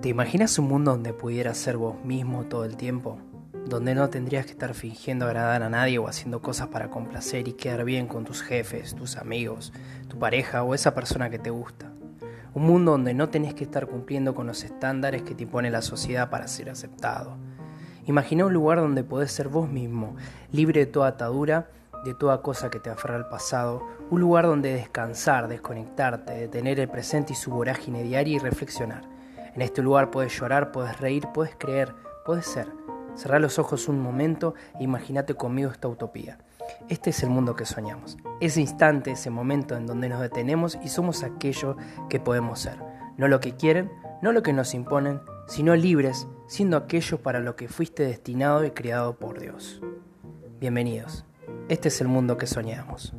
¿Te imaginas un mundo donde pudieras ser vos mismo todo el tiempo? Donde no tendrías que estar fingiendo agradar a nadie o haciendo cosas para complacer y quedar bien con tus jefes, tus amigos, tu pareja o esa persona que te gusta. Un mundo donde no tenés que estar cumpliendo con los estándares que te impone la sociedad para ser aceptado. Imagina un lugar donde podés ser vos mismo, libre de toda atadura, de toda cosa que te aferra al pasado, un lugar donde descansar, desconectarte, detener el presente y su vorágine diaria y reflexionar en este lugar puedes llorar, puedes reír, puedes creer, puedes ser. Cerrá los ojos un momento e imagínate conmigo esta utopía. Este es el mundo que soñamos. Ese instante, ese momento en donde nos detenemos y somos aquello que podemos ser. No lo que quieren, no lo que nos imponen, sino libres, siendo aquello para lo que fuiste destinado y creado por Dios. Bienvenidos. Este es el mundo que soñamos.